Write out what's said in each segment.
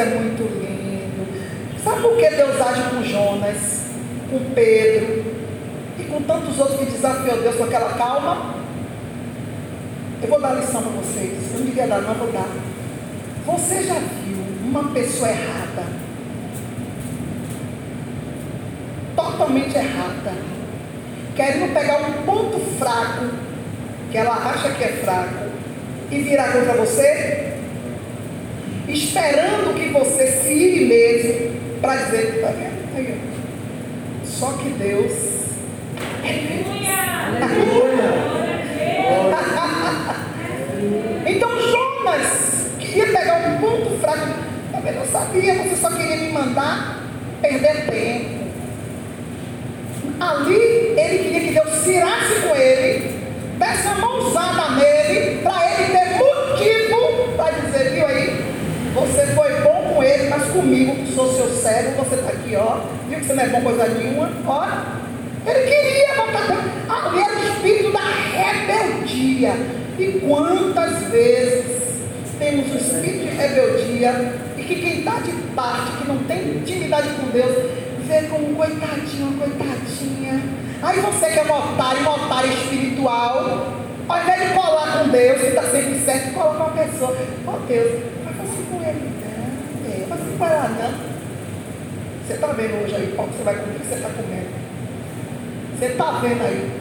é muito lindo. Sabe por que Deus age com Jonas, com Pedro e com tantos outros que desafiou Deus com aquela calma? Eu vou dar lição para vocês. Eu não devia dar, não vou dar. Você já viu uma pessoa errada? Totalmente errada. Querendo pegar um ponto fraco, que ela acha que é fraco, e virar contra você? Esperando que você se ire mesmo para dizer, tá vendo? Aí, Só que Deus é então Jonas queria pegar um ponto fraco. Também não sabia, você só queria me mandar perder tempo. Ali ele queria que Deus tirasse com ele, desse uma mãozada nele, para ele ter motivo para dizer, viu aí, você foi bom com ele, mas comigo, que sou seu servo, você está aqui, ó. Viu que você não é bom coisa nenhuma? Ó. Ele queria botar. Ali era o espírito da rebeldia. E quantas vezes temos o espírito de rebeldia e que quem está de parte, que não tem intimidade com Deus, vê como coitadinho, coitadinha. Aí você que é um otário, espiritual, ao invés de colar com Deus, que está sempre certo, cola com uma pessoa. Ó oh, Deus. É, lá não. Você está vendo hoje aí qual que você vai comer, o que você está comendo. Você está vendo aí.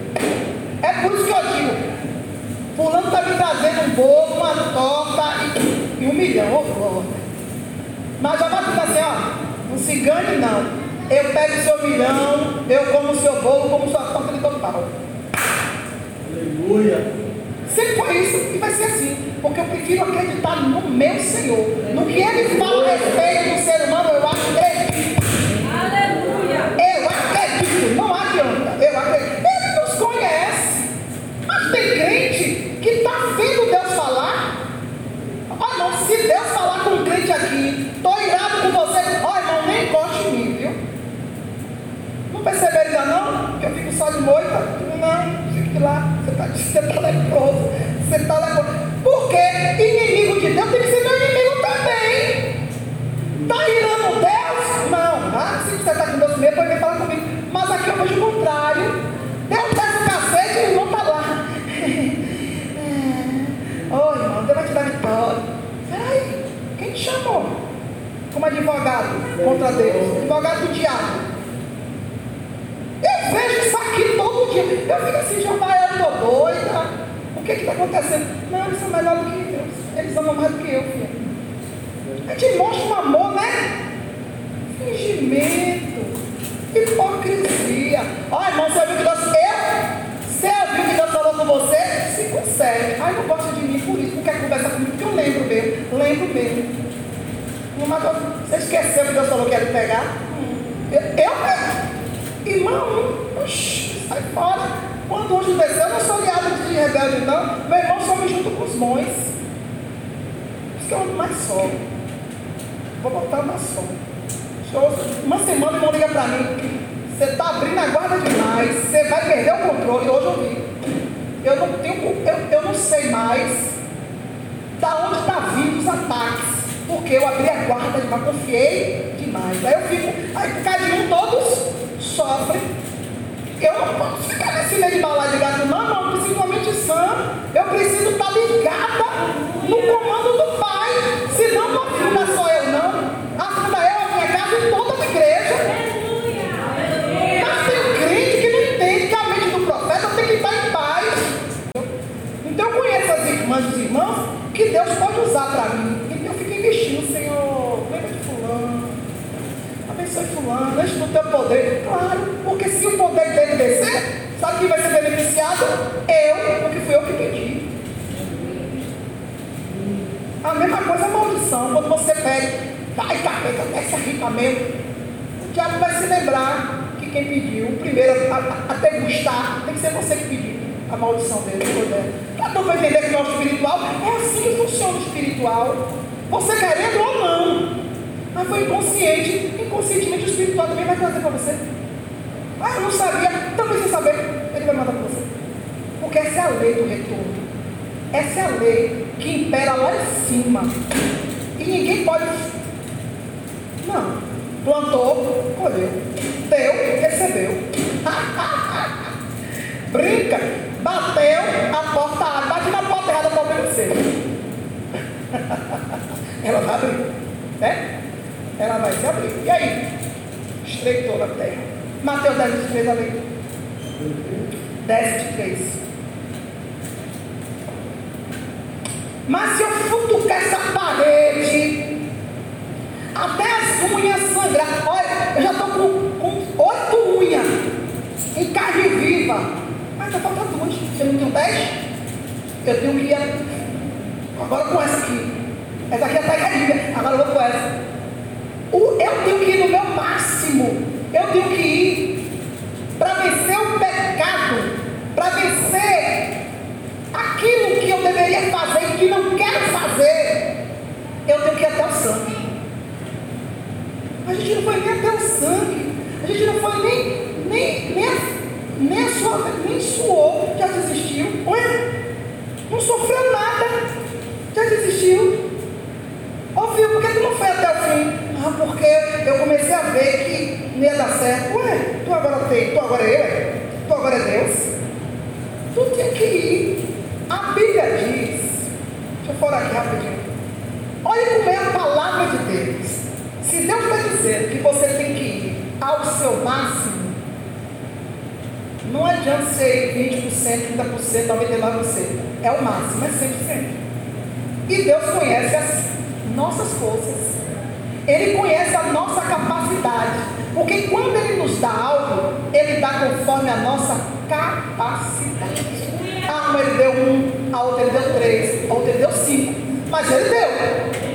É por isso que eu digo, fulano está me trazendo um bolo, uma torta e, e um milhão. Oh, Mas já vai dizer assim, ó, não se engane não. Eu pego o seu milhão, eu como o seu bolo, como sua torta de total. Aleluia. Sempre foi isso e vai ser assim. Porque eu prefiro acreditar no meu Senhor. No que Ele fala a respeito do ser humano, eu acredito. Aleluia. Eu acredito. Não adianta. Eu acredito. Ele nos conhece. Mas tem crente que está vendo Deus falar. Ah não, se Deus falar com um crente aqui, estou irado com você. Ó oh, irmão, nem encoste em mim, viu? Não perceberam ainda não? Que eu fico só de moita? Não, fique lá. Você está tá leproso. Você está leproso. Porque inimigo de Deus tem que ser meu inimigo também. Está irando Deus? Não. Ah, se você está com Deus mesmo, pode vir falar comigo. Mas aqui eu vejo o contrário. Deus desce o cacete e o irmão está lá. Ô oh, irmão, Deus vai te dar vitória. Peraí, quem te chamou? Como advogado contra Deus? Advogado do diabo. Eu vejo isso aqui todo dia. Eu fico assim, Jeová, eu estou doida. O que está acontecendo? Não, eles são melhores do que Deus. Eles amam mais do que eu, filho. A gente mostra um amor, né? Fingimento. Hipocrisia. Ó, oh, irmão, você ouviu que Deus. Eu? Você ouviu que Deus falou com você? Se consegue. Ai, não gosta de mim por isso. Não quer conversar comigo, porque eu lembro mesmo. Lembro mesmo. Você esqueceu que Deus falou que ia lhe pegar? Eu, eu Irmão, oxi, sai fora. Quando o anjo desceu, eu não sou guiado de rebelde, não. Meu irmão só me junto com os mães. Isso que é onde mais só. Vou botar na só. Uma semana o irmão liga para mim. Você está abrindo a guarda demais. Você vai perder o controle. Hoje eu vi. Eu não tenho, eu, eu não sei da onde está vindo os ataques. Porque eu abri a guarda demais, confiei demais. Aí eu fico, aí cai um todos sofre. Eu não posso ficar nesse meio de bala de gato, não, não. Principalmente sã. Eu preciso fulano, enche do teu poder. Claro, porque se o poder dele descer, sabe quem vai ser beneficiado? Eu, porque fui eu que pedi. A mesma coisa a maldição, quando você pede, vai capeta, desce rica mesmo. O diabo vai se lembrar que quem pediu, o primeiro até gostar, tem que ser você que pediu a maldição dele, o poder. Cada um vai entender que é o espiritual, é assim que funciona o espiritual. Você querendo ou não. Mas foi inconsciente, inconscientemente o espiritual também vai trazer para você. Ah, eu não sabia, então precisa saber, ele vai mandar para você. Porque essa é a lei do retorno. Essa é a lei que impera lá em cima. E ninguém pode Não. Plantou, colheu. Deu, recebeu. Brinca. Bateu, a porta abre. Bate na porta errada, para obedecer. Ela vai abrir. Ela vai se abrir. E aí? Estreitou na terra. Mateus 10, 23 ali. 10, 23. Mas se eu futucar essa parede, até as unhas sangrar, olha, eu já estou com, oito unhas em carne viva. Mas está faltando duas. Você não tem dez? Eu tenho que ir agora com essa aqui. Essa aqui é a caída. Agora eu vou com essa. Eu tenho que ir no meu máximo. Eu tenho que ir para vencer o pecado, para vencer aquilo que eu deveria fazer e que não quero fazer. Eu tenho que ir até o sangue. A gente não foi nem até o sangue. A gente não foi nem, nem, nem, nem, sua, nem suou, já desistiu. Não sofreu nada, já desistiu. Ouviu, por que tu não foi até o fim? Ah, porque eu comecei a ver que não ia dar certo. Ué, tu agora tem, tu agora é eu? Tu agora é Deus. Tu tinha que ir. A Bíblia diz, deixa eu falar aqui rapidinho. Olha como é a palavra de Deus. Se Deus está dizendo que você tem que ir ao seu máximo, não adianta ser 20%, 30%, 99%. É o máximo, é 100%. E Deus conhece as nossas forças. Ele conhece a nossa capacidade. Porque quando Ele nos dá algo, Ele dá conforme a nossa capacidade. Ah, mas Ele deu um, a outra Ele deu três, a outra Ele deu cinco. Mas Ele deu,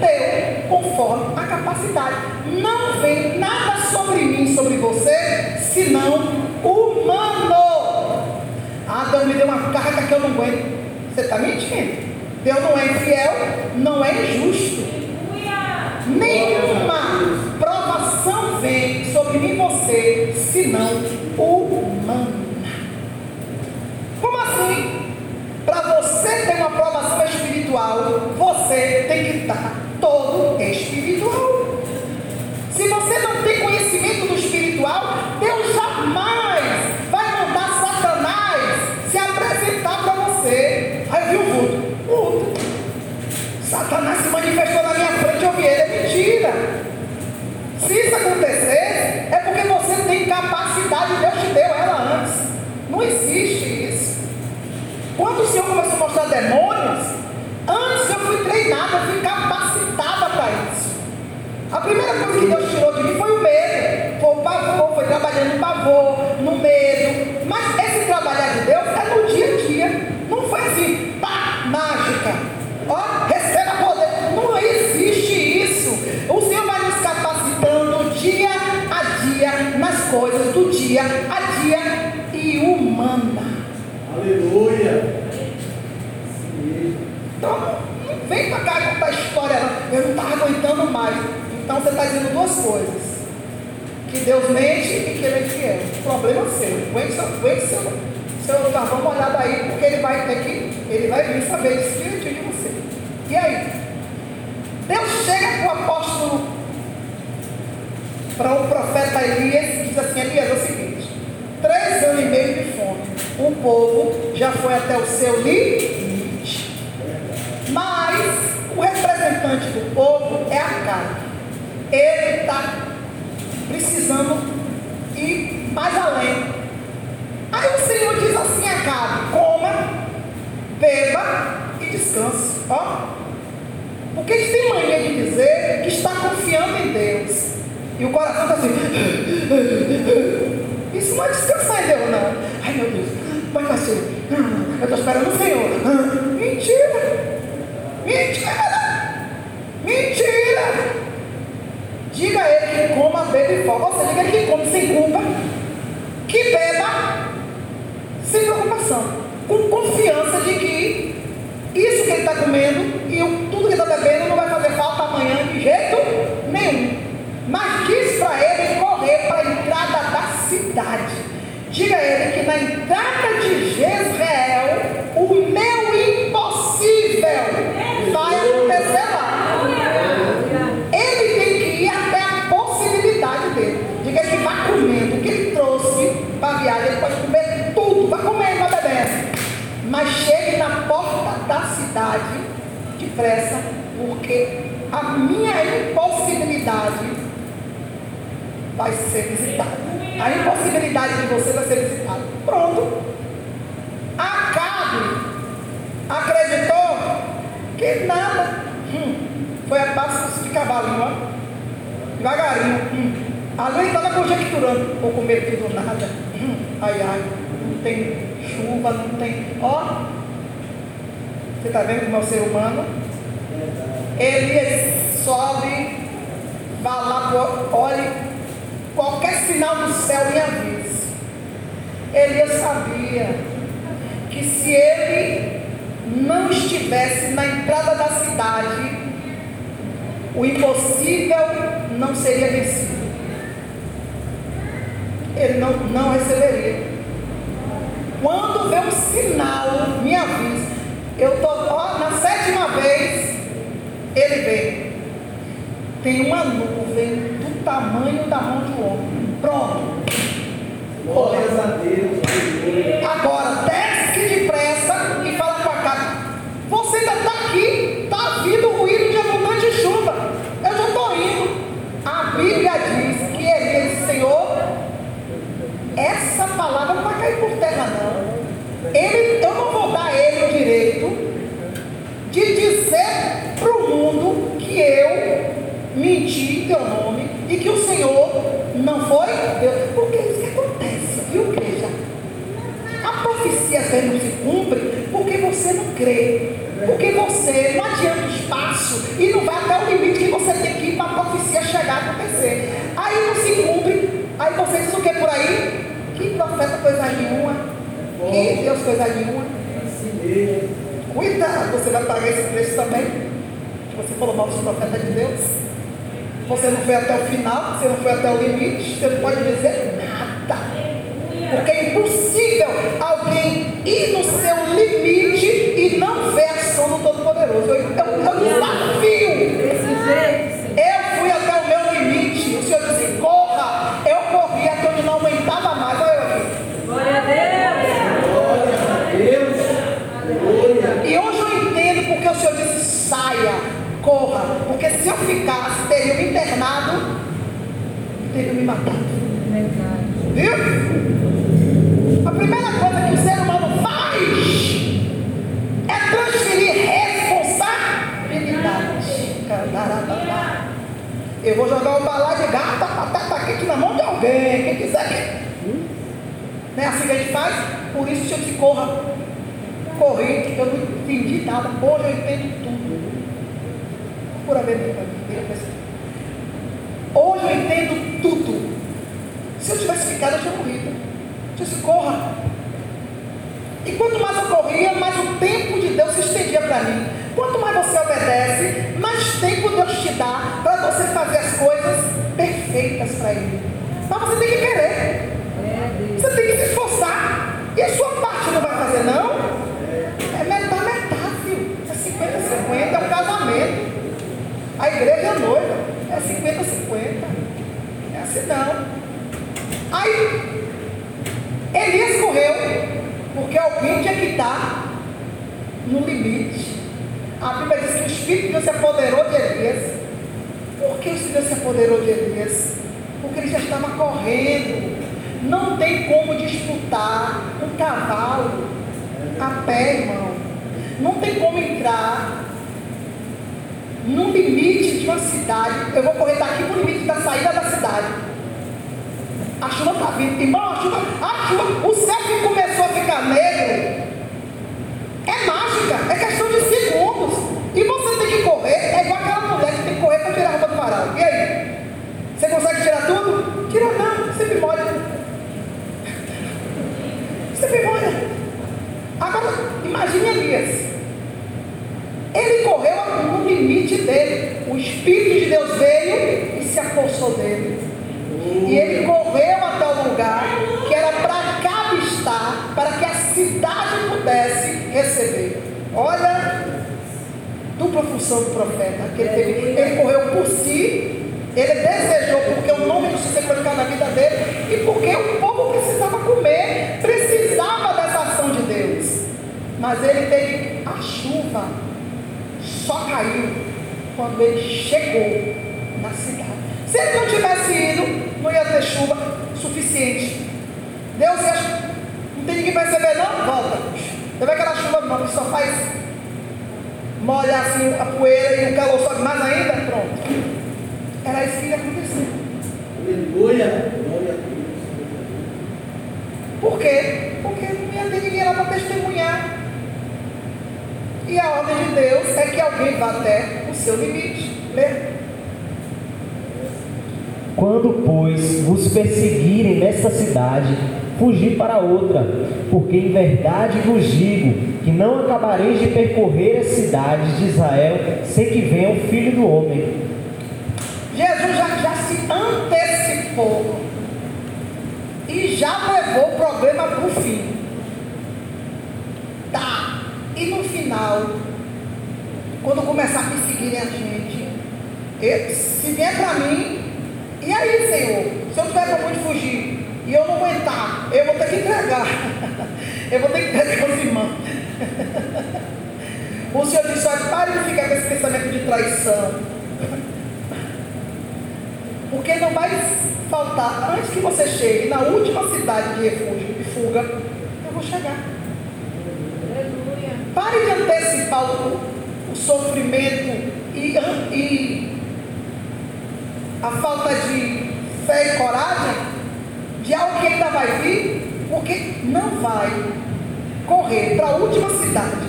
deu conforme a capacidade. Não vem nada sobre mim, sobre você, senão humano. Ah, Deus me deu uma carga que eu não aguento. Você está mentindo. Deus não é infiel, não é injusto. Nenhuma provação vem sobre mim você, senão humana. Como assim? Para você ter uma provação espiritual, você tem demônios, antes eu fui treinada, eu fui capacitada para isso. A primeira coisa que Deus tirou de mim foi o medo. Foi o pavor, foi trabalhando no pavor, no medo. Mas esse trabalhar de Deus é no dia a dia. Não foi assim, pá, mágica. Ó, receba poder. Não existe isso. O Senhor vai nos capacitando dia a dia nas coisas do dia a dia e humana. Aleluia. Então, não vem para cá contar história, não. Eu não estava aguentando mais. Então você está dizendo duas coisas. Que Deus mente e que ele é fiel. Problema é seu. Aguente seu, aguente seu, seu. Vamos olhar daí, porque ele vai ter que, ele vai vir saber direitinho de você. E aí? Deus chega para o apóstolo, para o profeta Elias, e diz assim: Elias, é o seguinte: três anos e meio de fome, o povo já foi até o seu limite. Mas o representante do povo é a carne. Ele está precisando ir mais além. Aí o Senhor diz assim a carne: coma, beba e descanse. Ó. Porque eles têm mania de dizer que está confiando em Deus. E o coração está assim. Isso não é descansar em Deus, não. Ai meu Deus, vai nascer. Eu estou esperando o Senhor. Mentira! Mentira! Mentira! Diga a ele que coma, beba e foga. Ou seja, diga que come sem culpa, que beba sem preocupação, com confiança de que isso que ele está comendo e tudo que ele está bebendo não vai fazer falta amanhã de jeito nenhum. Mas diz para ele correr para a entrada da cidade. Diga a ele que na entrada depressa, porque a minha impossibilidade vai ser visitada. A impossibilidade de você vai ser visitada. Pronto. Acabe acreditou que nada. Hum. Foi a passo de cavalinho, ó. Devagarinho. Hum. Ali estava conjecturando, ou com medo de do nada. Hum. Ai, ai, não tem chuva, não tem. Ó, você está vendo como é o ser humano? Ele sobe, vai lá, olhe, qualquer sinal do céu me avisa. Elias sabia que se ele não estivesse na entrada da cidade, o impossível não seria vencido. Ele não, não receberia. Quando vê um sinal, me avisa. Eu estou, ele vem. Tem uma nuvem do tamanho da mão de um homem. Pronto. Glórias a Deus. Agora, desce depressa e fala com a cara. Você ainda está aqui, está vindo ruído de abundante chuva. Eu já estou indo. A Bíblia diz que ele disse, Senhor, essa palavra não vai cair por terra, não. Ele, eu não vou dar a ele o direito de dizer para o mundo que eu menti teu nome e que o Senhor não foi Deus. Porque isso que acontece, viu, igreja? A profecia às não se cumpre porque você não crê. Porque você não adianta espaço e não vai até o limite que você tem que ir para a profecia chegar a acontecer. Aí não se cumpre. Aí você diz o que por aí? Que profeta coisa nenhuma. Que Deus coisa nenhuma. Cuidado, você vai pagar esse preço também. Você falou mal dos profetas de Deus. Você não foi até o final, você não foi até o limite, você não pode dizer nada. Porque é impossível alguém ir no seu limite e não ver a ação do Todo-Poderoso. Eu, eu, eu desafio. Eu fui até o meu limite. O Senhor disse, corra. Eu corri até onde não aguentava mais. Olha eu aqui. Glória a Deus. E hoje eu entendo porque o Senhor disse, saia, corra. Porque se eu me internado, teriam me matado. Viu? A primeira coisa que o ser humano faz é transferir responsabilidade. Eu vou jogar o balaio de gata, até tá aqui na mão de alguém, quem quiser. Não é assim que a gente faz? Por isso, eu te corra, corri, eu não entendi nada. Hoje eu entendo tudo. Por haver Hoje tudo. Se eu tivesse ficado, eu tinha morrido. Eu disse, corra. E quanto mais eu corria, mais o tempo de Deus se estendia para mim. Quanto mais você obedece, mais tempo Deus te dá para você fazer as coisas perfeitas para Ele. Mas você tem que querer. Você tem que se esforçar. E a sua parte não vai fazer, não? É metade, metade, filho. É 50-50, é um casamento. A igreja é noiva. É 50-50. Não. Aí, Elias correu, porque alguém tinha que estar no limite. A Bíblia diz que o Espírito de Deus se apoderou de Elias. Por que o Deus se apoderou de Elias? Porque ele já estava correndo. Não tem como disputar um cavalo a pé, irmão. Não tem como entrar no limite de uma cidade. Eu vou correr daqui para o limite da saída da cidade. A chuva está vindo. Irmão, a chuva, a chuva, o céu que começou a ficar negro é mágica, é questão de segundos. E você tem que correr, é igual aquela mulher que tem que correr para tirar a roupa do varal. E aí? Você consegue tirar tudo? Tira não, sempre molha. Sempre molha. Agora, imagine Elias. Ele correu no limite dele. O Espírito de Deus veio e se apossou dele. E ele correu até o lugar que era para cá estar, para que a cidade pudesse receber. Olha, dupla função do profeta. Que ele, teve, ele correu por si, ele desejou, porque o nome do Senhor glorificado na vida dele, e porque o povo precisava comer, precisava dessa ação de Deus. Mas ele teve a chuva só caiu quando ele chegou na cidade. Se ele não tivesse ido, não ia ter chuva suficiente. Deus ia. Não tem ninguém para receber, não? Volta. Você vê aquela chuva não, que só faz molhar assim a poeira e o calor sobe mais ainda? Pronto. Era isso que ia acontecer. Aleluia. Glória a Deus. Por quê? Porque não ia ter ninguém lá para testemunhar. E a ordem de Deus é que alguém vá até o seu limite. Lê. Quando, pois, vos perseguirem nesta cidade, fugi para outra, porque em verdade vos digo que não acabareis de percorrer as cidades de Israel sem que venha o Filho do Homem. Jesus já, já se antecipou e já levou o problema para o fim. Tá. E no final, quando começar a perseguirem a gente, se vier para mim, e aí, Senhor, se eu tiver para onde fugir e eu não aguentar, eu vou ter que entregar. eu vou ter que entregar os irmãos. o Senhor disse: olha, pare de ficar com esse pensamento de traição. Porque não vai faltar, antes que você chegue na última cidade de refúgio e fuga, eu vou chegar. Pare de antecipar o, o sofrimento e, e a falta de fé e coragem de algo que ainda vai vir, porque não vai correr para a última cidade.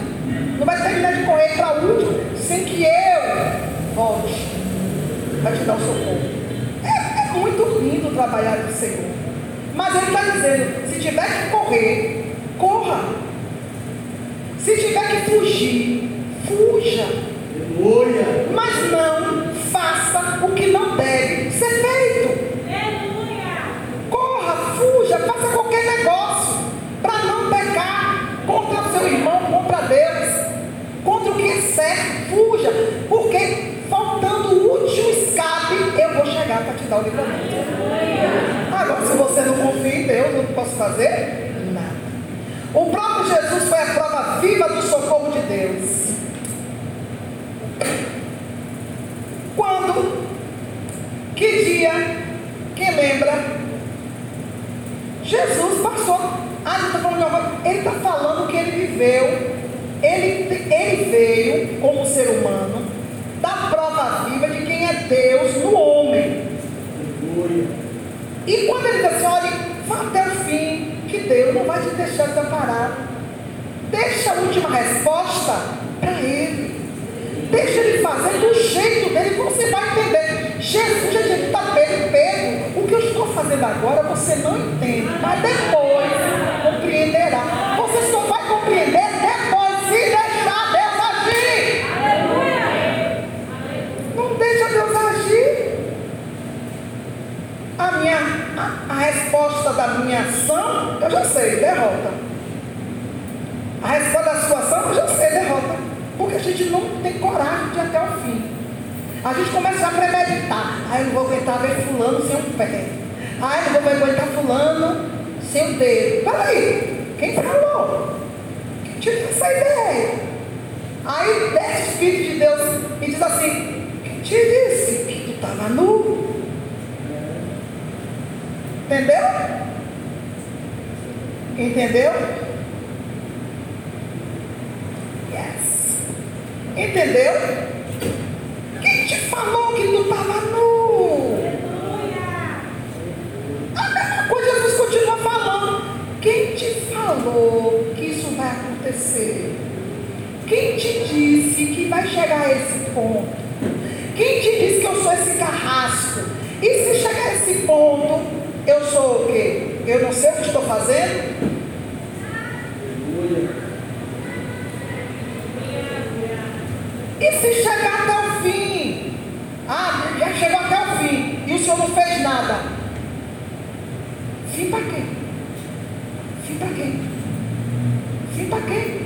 Não vai terminar de correr para a última sem que eu volte para te dar o socorro. É, é muito lindo trabalhar com o Senhor. Mas Ele está dizendo: se tiver que correr, corra. Se tiver que fugir, fuja. Mas não faça o que não ser feito. Corra, fuja, faça qualquer negócio para não pecar contra o seu irmão, contra Deus, contra o que é certo. Fuja, porque faltando o último escape, eu vou chegar para te dar o livramento. Agora, se você não confia em Deus, eu não posso fazer nada. O próprio Jesus foi a prova viva do socorro de Deus. Quando? Que dia? Quem lembra? Jesus passou. Ah. Ele está falando que ele viveu. Ele, ele veio como ser humano da prova viva de quem é Deus no homem. E quando ele diz assim, olha, vá até o fim, que Deus não vai te deixar desamparado. Deixa a última resposta para ele. Deixa ele fazer do jeito dele, você vai entender. Jesus, Jesus está Pedro, Pedro, o que eu estou fazendo agora você não entende, mas depois compreenderá. Você só vai compreender depois se deixar Deus agir. Não deixa Deus agir. A minha a, a resposta da minha ação, eu já sei, derrota. A resposta da sua ação, eu já sei, derrota. Porque a gente não tem coragem de ir até o fim. A gente começa a premeditar. Ah, eu não vou aguentar ver fulano sem um pé. Ah, eu vou aguentar fulano sem um dedo. Peraí, quem falou? Quem tive essa ideia? Aí desce o Espírito de Deus e diz assim, quem te disse que tu estava nu? Entendeu? Entendeu? Yes. Entendeu? Quem te falou que tu estava nu? A mesma coisa Jesus continua falando. Quem te falou que isso vai acontecer? Quem te disse que vai chegar a esse ponto? Quem te disse que eu sou esse carrasco? E se chegar a esse ponto, eu sou o quê? Eu não sei o que estou fazendo? E se chegar até o fim? Ah, já chegou até o fim e o senhor não fez nada. Fim para quê? Fim para quê? Fim para quê?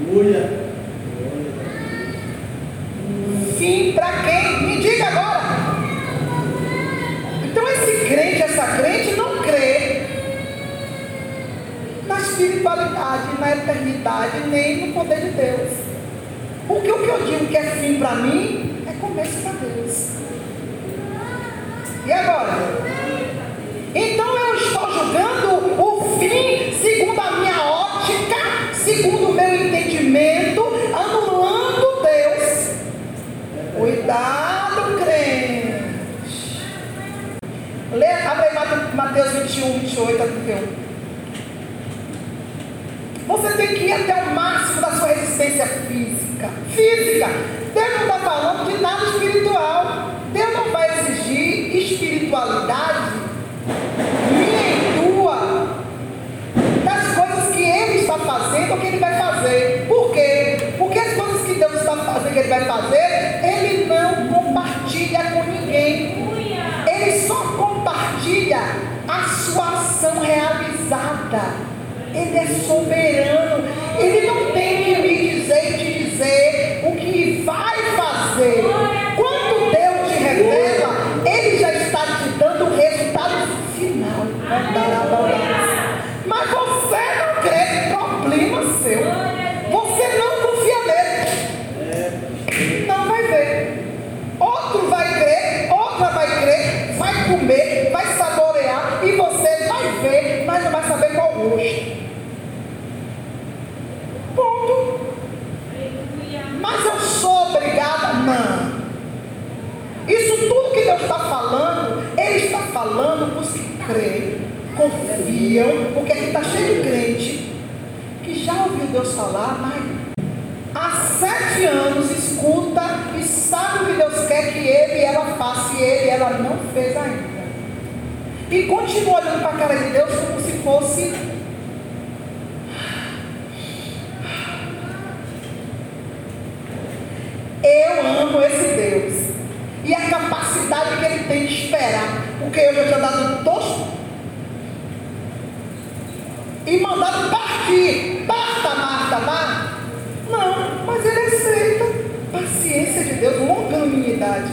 Aleluia. Fim para quem? Me diga agora. Então esse crente, essa crente não crê na espiritualidade, na eternidade, nem no poder de Deus. Porque o que eu digo que é fim para mim é começo para Deus. E agora? Então eu estou julgando o fim segundo a minha ótica, segundo o meu entendimento, anulando Deus. Cuidado, crente. Lê, abre aí Mateus 21, 28 a 31. Você tem que ir até o máximo da sua resistência física. Física. Deus não está falando de nada espiritual. Deus não vai exigir espiritualidade minha e tua das coisas que Ele está fazendo ou que Ele vai fazer. Por quê? Porque as coisas que Deus está fazendo, que Ele vai fazer, Ele não compartilha com ninguém. Ele só compartilha a sua ação realizada. Ele é soberano. Ele não tem que me dizer e te dizer o que vai fazer. Quando Deus te revela, Ele já está te dando o resultado final. Mas você não crê, problema seu. Você não confia nele. Não vai ver. Outro vai crer, outra vai crer, vai comer, vai saborear e você vai ver, mas não vai saber qual gosto. Mas eu sou obrigada? Não. Isso tudo que Deus está falando, Ele está falando para os que creem, porque aqui está cheio de crente que já ouviu Deus falar, mas há sete anos escuta e sabe o que Deus quer que ele e ela faça e ele e ela não fez ainda. E continua olhando para a cara de Deus como se fosse Eu amo esse Deus. E a capacidade que ele tem de esperar. Porque eu já tinha dado tosto e mandado partir. Basta, Marta, Marta. Não, mas ele aceita. Paciência de Deus, longanimidade.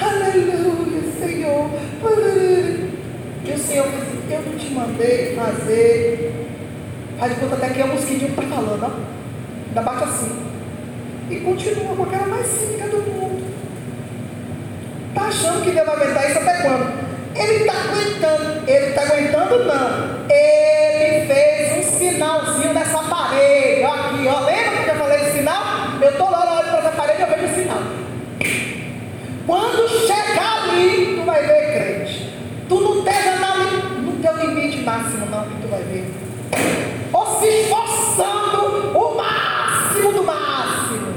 Aleluia, Senhor. Aleluia. E o Senhor disse, eu não te mandei fazer. Faz conta até que é o mosquitinho que está falando, ó. Ainda bate assim e continua com aquela mais cínica do mundo. Está achando que Deus vai aguentar isso até quando? Ele está aguentando. Ele está aguentando, não. Ele um sinalzinho nessa parede. Ó, aqui, ó. Lembra que eu falei de sinal? Eu estou lá, olhando para essa parede e eu vejo o sinal. Quando chegar ali, tu vai ver, crente. Tu não esteja no teu limite máximo, não, que tu vai ver. Ou se esforçando o máximo do máximo.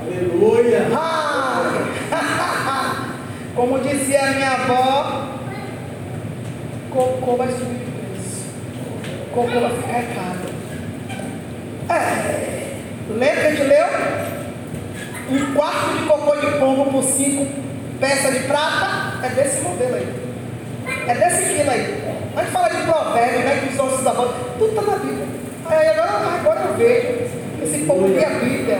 Aleluia. Ah, como dizia a minha avó, cocô vai subir de preço. Cocô vai ficar caro. É, lembra que a gente leu? Um quarto de cocô de pombo por cinco peças de prata? É desse modelo aí. É desse quilo aí. A gente fala de provérbio, né? Que os nossos avós. Tudo está na Bíblia. Aí agora, agora eu vejo. Esse povo tem a Bíblia.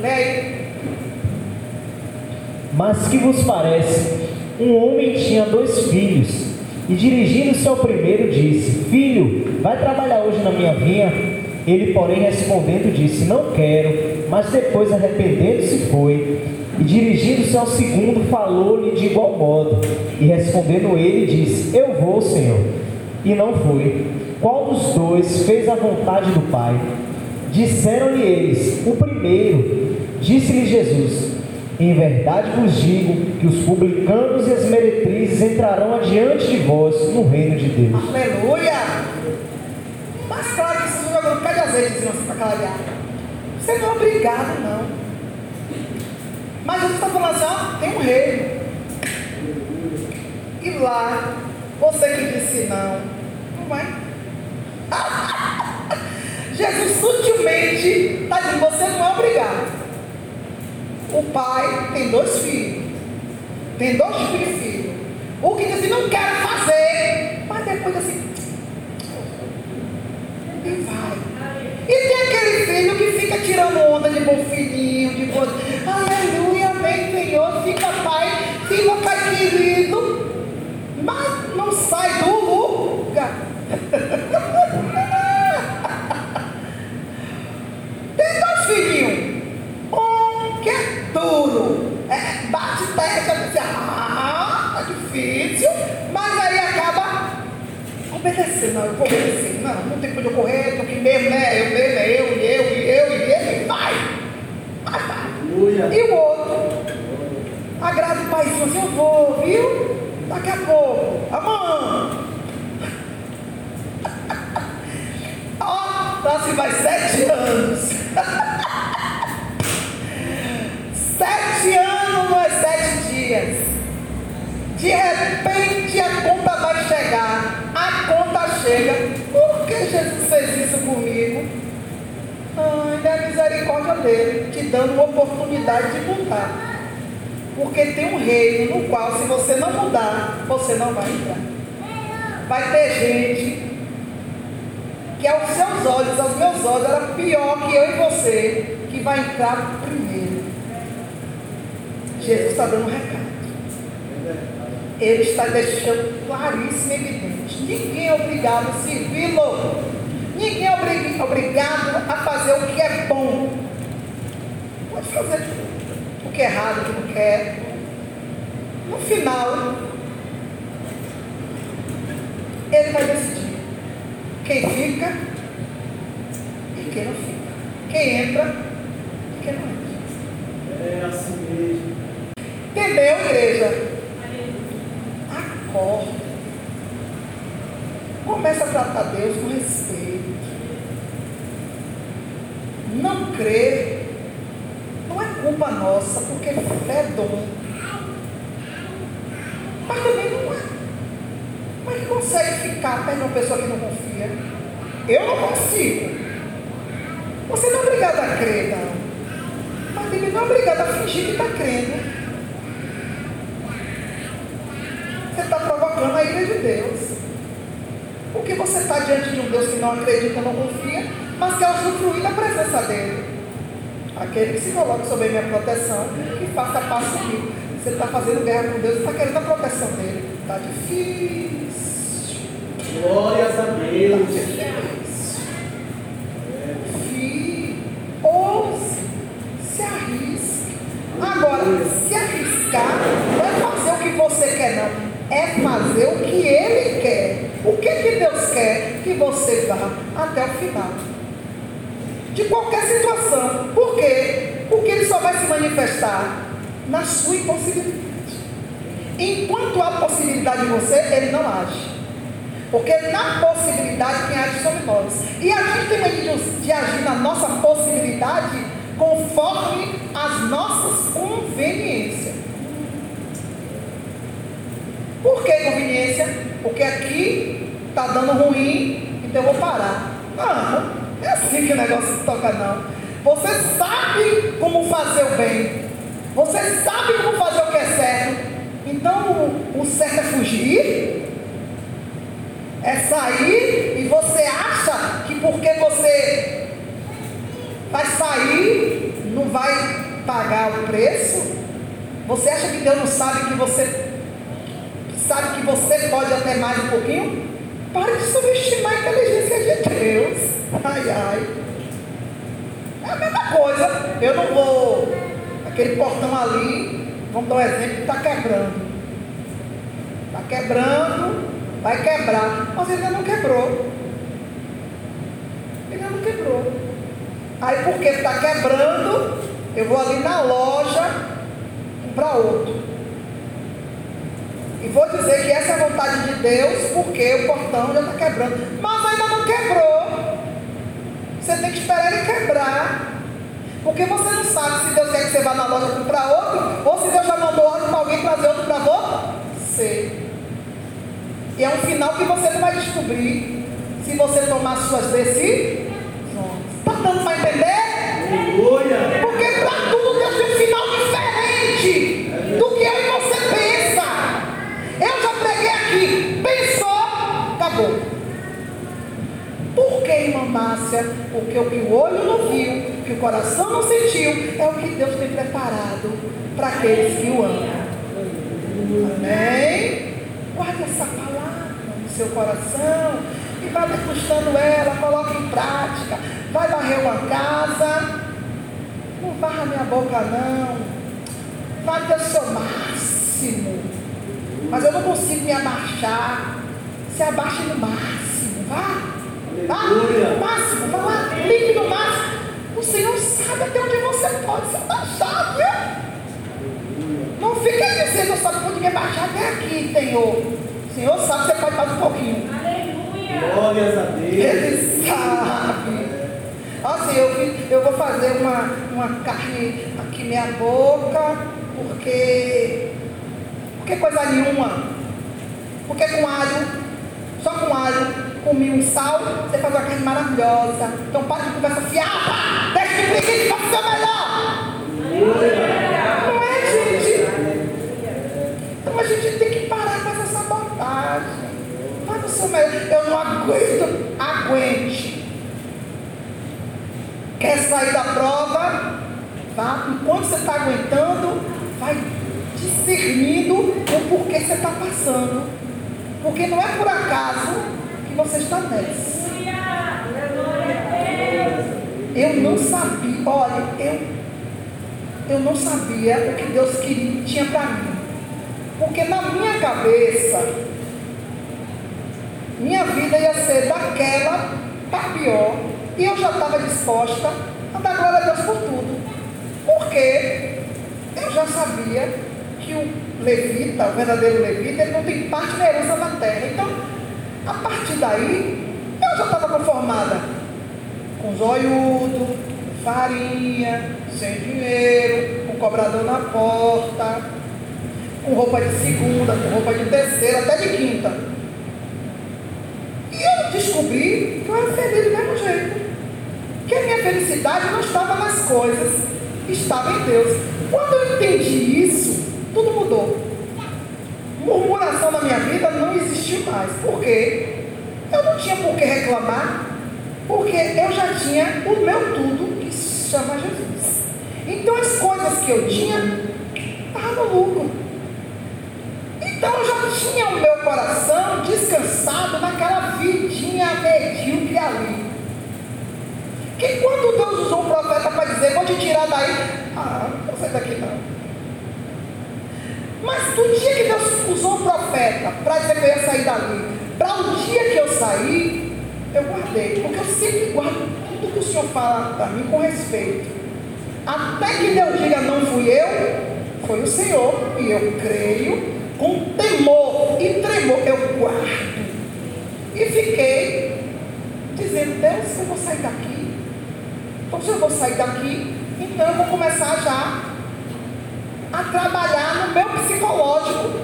Lê Mas que vos parece? Um homem tinha dois filhos, e dirigindo-se ao primeiro, disse: Filho, vai trabalhar hoje na minha vinha? Ele, porém, respondendo, disse: Não quero. Mas depois, arrependendo-se, foi. E dirigindo-se ao segundo, falou-lhe de igual modo. E respondendo ele, disse: Eu vou, Senhor. E não foi. Qual dos dois fez a vontade do Pai? Disseram-lhe eles: O primeiro, disse-lhe Jesus: Em verdade vos digo que os publicanos e as meretrizes entrarão adiante de vós no reino de Deus. Aleluia! Mas claro que isso jogou um pé de azeite assim para clarear. Você não é obrigado, não. Mas Jesus está falando assim: ó, tem um reino. E lá, você que disse não, não vai. Jesus sutilmente está dizendo: você não é obrigado. O pai tem dois filhos, tem dois tipos de filho. O que diz assim, não quero fazer, mas depois assim, e vai. E tem aquele filho que fica tirando onda de bom filhinho, de bom. Aleluia, amém, Senhor, fica pai, fica pai querido, mas não sai do lugar. obedecer, não, eu vou obedecer. Não, não tem como eu correr, aqui mesmo, né? Eu mesmo, é eu, e eu, e eu, e ele, vai. Vai, vai. E o outro? Agrada o assim, eu vou, viu? Daqui a pouco. Amanhã. Ó, lá se vai sete anos. sete anos não é sete dias. De repente a conta vai chegar. A conta chega. Por que Jesus fez isso comigo? Ah, ainda é a misericórdia dele, te dando uma oportunidade de mudar. Porque tem um reino no qual, se você não mudar, você não vai entrar. Vai ter gente que aos seus olhos, aos meus olhos, era pior que eu e você, que vai entrar primeiro. Jesus está dando um recado. Ele está deixando claríssimo e evidente. Ninguém é obrigado a servi-lo. Ninguém é obri- obrigado a fazer o que é bom. Fazer o que é errado, o que não quer. No final, ele vai decidir quem fica e quem não fica. Quem entra e quem não entra. É assim mesmo. Entendeu, igreja? Acorda. Começa a tratar Deus com respeito. Não culpa nossa, porque é dom. Mas também não é. Que consegue ficar perto de uma pessoa que não confia? Eu não consigo. Você não é obrigado a crer, não. Mas também não é obrigado a fingir que está crendo. Você está provocando a ira de Deus. Porque você está diante de um Deus que não acredita, não confia, mas quer usufruir da presença dele. Aquele que se coloca sob a minha proteção e faça paz comigo. Você está fazendo guerra com Deus, está querendo a proteção dele. Está difícil. Glórias a Está Deus. difícil. Filho, ouse, se arrisque. Agora, se arriscar não é fazer o que você quer, não. É fazer o que ele quer. O que, que Deus quer? Que você vá até o final. De qualquer situação. Por quê? Porque ele só vai se manifestar na sua impossibilidade. Enquanto há possibilidade em você, ele não age. Porque na possibilidade quem age somos nós. E a gente tem medo de, de agir na nossa possibilidade conforme as nossas conveniências. Por que conveniência? Porque aqui está dando ruim, então eu vou parar. Não é assim que o negócio toca não. Você sabe como fazer o bem. Você sabe como fazer o que é certo. Então o, certo é fugir. É sair e você acha que porque você vai sair, não vai pagar o preço? Você acha que Deus não sabe que você sabe que você pode até mais um pouquinho? Pare de subestimar a inteligência de Deus. Ai, ai. É a mesma coisa. Eu não vou. Aquele portão ali, vamos dar um exemplo, está quebrando. Está quebrando, vai quebrar. Mas ele ainda não quebrou. Ele ainda não quebrou. Aí porque está quebrando, eu vou ali na loja comprar outro. E vou dizer que essa é a vontade de Deus, porque o portão já está quebrando. Mas ainda não quebrou. Você tem que esperar ele quebrar. Porque você não sabe se Deus quer que você vá na loja comprar outro, ou se Deus já mandou outro para alguém trazer outro para você. E é um final que você não vai descobrir se você tomar suas decisões. Está dando para entender? Aleluia. Porque para tudo Deus tem um final diferente do que eu e você pensa. Eu já preguei aqui, pensou, acabou. Por que, irmã Márcia? Porque o que o olho não viu, que o coração não sentiu, é o que Deus tem preparado para aqueles que o amam. Amém? Guarde essa palavra no seu coração e vá degustando ela, coloque em prática. Vai varrer uma casa, não varra minha boca não. Vai ter o seu máximo. Mas eu não consigo me abaixar. se abaixe no máximo, vá. Vá máximo, vá lá, limpe no máximo. Senhor. O Senhor sabe que você pode mais um pouquinho. Glórias a Deus. Ele sabe. Assim, eu, eu vou fazer uma, uma carne aqui minha boca, porque. Porque coisa nenhuma. Porque com alho, só com alho, com mil e sal, você faz uma carne maravilhosa. Então para de conversa fiada, deixa de preguiça o seu melhor. Não é, gente? Então a gente tem que parar com essa sabotagem. Faz Eu não aguento. Aguente. Quer sair da prova? Tá? Enquanto você está aguentando, vai discernindo o porquê você está passando. Porque não é por acaso que você está nessa. Eu não sabia, olha, eu, eu não sabia o que Deus queria, tinha para mim. Porque na minha cabeça, minha vida ia ser daquela para pior. E eu já estava disposta a dar glória a Deus por tudo. Porque eu já sabia que o levita, o verdadeiro levita, ele não tem parte na herança da terra. Então, a partir daí, eu já estava conformada com zoiudo, farinha, sem dinheiro, com cobrador na porta, com roupa de segunda, com roupa de terceira, até de quinta. Descobri que eu era feliz do mesmo jeito. Que a minha felicidade não estava nas coisas, estava em Deus. Quando eu entendi isso, tudo mudou. Murmuração na minha vida não existiu mais. Por quê? Eu não tinha por que reclamar, porque eu já tinha o meu tudo, que se chama Jesus. Então as coisas que eu tinha estavam no lucro. Então eu já tinha o meu coração descansado naquela vidinha medíocre ali. Que quando Deus usou um profeta para dizer, vou te tirar daí, ah, não sair daqui não. Mas do dia que Deus usou o profeta para dizer que eu ia sair dali, para o dia que eu saí, eu guardei. Porque eu sempre guardo tudo que o Senhor fala para mim com respeito. Até que Deus diga não fui eu, foi o Senhor. E eu creio com temor e tremor, eu guardo. E fiquei dizendo, Deus, eu vou sair daqui. Então se eu vou sair daqui, então eu vou começar já a trabalhar no meu psicológico.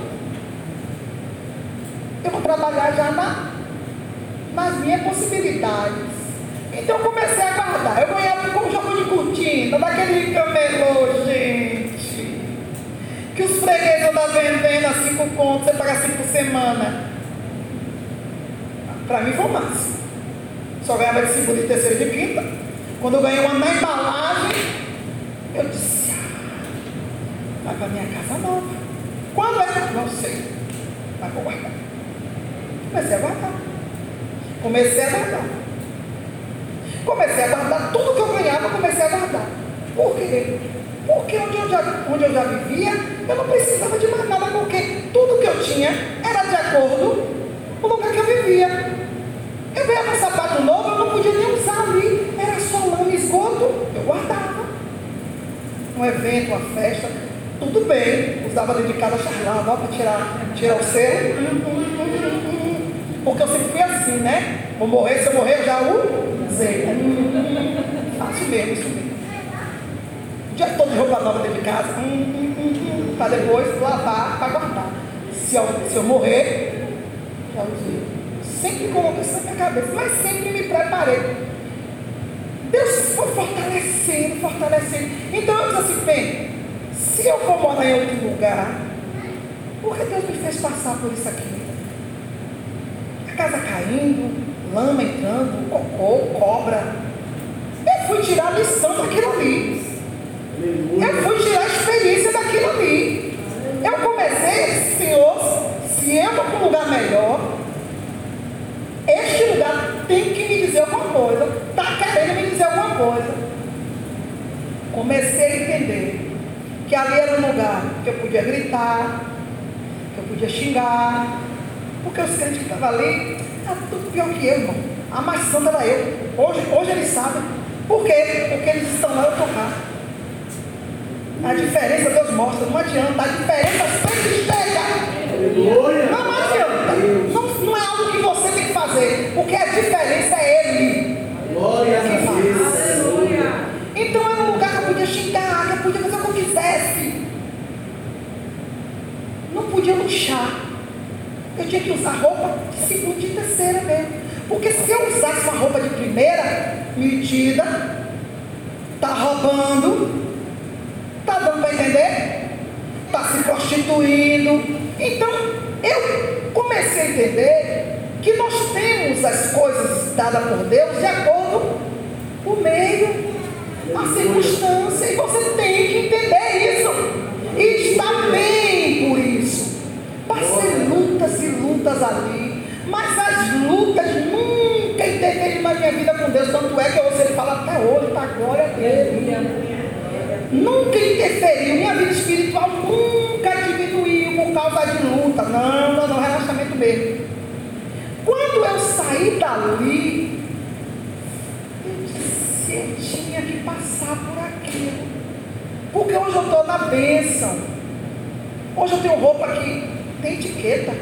Eu vou trabalhar já na, nas minhas possibilidades. Então eu comecei a guardar. Eu ganhava com um jogo de cortina, daquele camelô, gente. Que os fregueses andam vendendo a cinco contos, você paga cinco por semana. Para mim foi máximo. Só ganhava de segunda, de terceira e de quinta. Quando eu ganhei uma na embalagem, eu disse, ah, vai para minha casa nova. Quando é? Não sei. Mas vou guardar. Comecei a guardar. Comecei a guardar. Comecei a guardar tudo que eu ganhava, comecei a guardar. Por quê? Porque onde eu, já, onde eu já vivia, eu não precisava de mais nada, porque tudo que eu tinha era de acordo com o lugar que eu vivia. Eu ganhava um sapato novo, eu não podia nem usar ali. Era só lama e esgoto, eu guardava. Um evento, uma festa, tudo bem. Usava dentro de casa, charlava para tirar, tirar o selo. Porque eu sempre fui assim, né? Vou morrer, se eu morrer, eu já usei. Fácil mesmo isso mesmo. O dia todo de roupa nova dentro de casa, para depois lavar, para guardar. Se eu, se eu morrer, já usei. Sempre coloquei isso na minha cabeça, mas sempre me preparei. Deus foi fortalecendo, fortalecendo. Então eu disse assim, bem, se eu for morar em outro lugar, por que Deus me fez passar por isso aqui? A casa caindo, lama entrando, cocô, cobra. Eu fui tirar a lição daquilo ali. Eu fui tirar a experiência daquilo ali. Eu comecei, Senhor, se eu vou para um lugar melhor, este lugar tem que me dizer alguma coisa. Está querendo me dizer alguma coisa. Comecei a entender que ali era um lugar que eu podia gritar, que eu podia xingar, Porque os crentes que estavam ali, tá tudo pior que eu, irmão. A mais santa era eu. Hoje, hoje eles sabem. Por quê? Porque eles estão lá eu tocar. A diferença Deus mostra, não adianta. A diferença sempre chega. Não adianta. Não, não é algo que você tem que fazer. Porque a diferença é Ele. Glória a Deus. Então era um lugar que eu podia xingar, que eu podia fazer o que eu quisesse. Não podia luxar. Eu tinha que usar roupa de segunda e terceira mesmo. Porque se eu usasse uma roupa de primeira, metida, tá roubando, para entender? Tá se prostituindo. Então, eu comecei a entender que nós temos as coisas dadas por Deus de acordo com o meio, a circunstância, e você tem que entender isso. E está bem por isso. Passei lutas e lutas ali, mas as lutas nunca interferiram na minha vida com Deus. Tanto é que eu ouço ele falar até hoje, para a glória dele. Nunca interferiu, minha vida espiritual nunca diminuiu por causa de luta. Não, não, não, relacionamento mesmo. Quando eu saí dali, eu disse, eu tinha que passar por aquilo. Porque hoje eu estou na bênção. Hoje eu tenho roupa que tem etiqueta.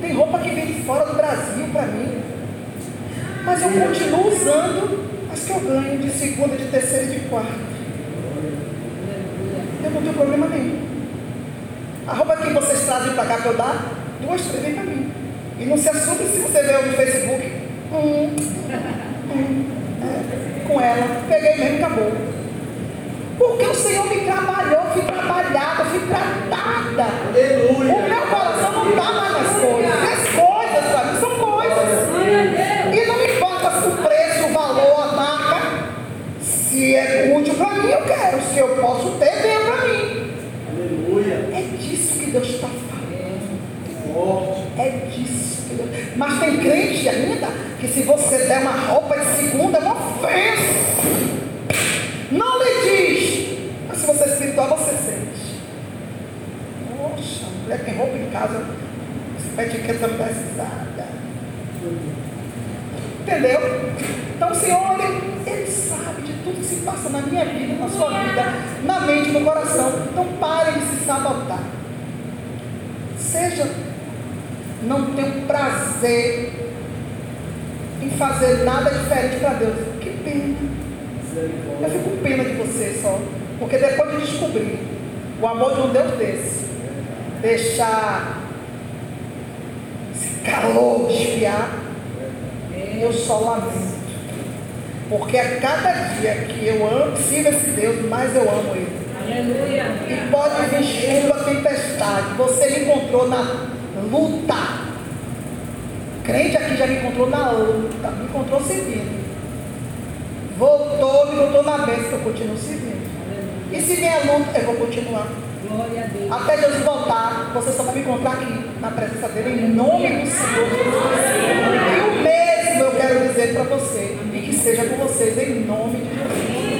Tem roupa que vem de fora do Brasil para mim. Mas eu continuo usando as que eu ganho de segunda, de terceira e de quarta. Eu não tenho problema nenhum. A roupa que vocês trazem para cá que eu dar, duas, três vem para mim. E não se assume se você vê no Facebook. Hum, hum, é, com ela. Peguei mesmo e acabou. Porque o Senhor me trabalhou, fui trabalhada, fui tratada. Aleluia. O meu coração não está mais nas coisas. As coisas para mim são coisas. E não me importa o preço, o valor, a marca. Se é útil para mim, eu quero. Se eu posso ter, venha para mim. Aleluia. É disso que Deus está falando. Forte. É disso que Deus... Mas tem crente ainda que se você der uma roupa de segunda, é uma ofensa. Não lhe diz. Mas se você espiritual, você sente. Poxa, mulher tem roupa em casa, essa etiqueta não precisada. Entendeu? Então Senhor, ele, ele sabe de tudo que se passa na minha vida, na sua vida, na mente, no coração. Então pare de se sabotar. Seja, não tenho prazer em fazer nada diferente para Deus. Que pena. Eu fico com pena de você só. Porque depois de descobrir o amor de um Deus desse, deixar esse calor desfiar, eu só lamento. Porque a cada dia que eu amo, sigo esse Deus, mais eu amo Ele. Aleluia. E pode vir chuva, tempestade. Você me encontrou na luta. Crente aqui já me encontrou na luta, me encontrou servindo. Voltou, me encontrou na bênção, que eu continuo servindo. E se vier luta, eu vou continuar. Glória a Deus. Até Jesus voltar, você só vai me encontrar aqui, na presença dele, em nome do Senhor Jesus. E o mesmo eu quero dizer para você, e que seja com vocês, em nome de Jesus.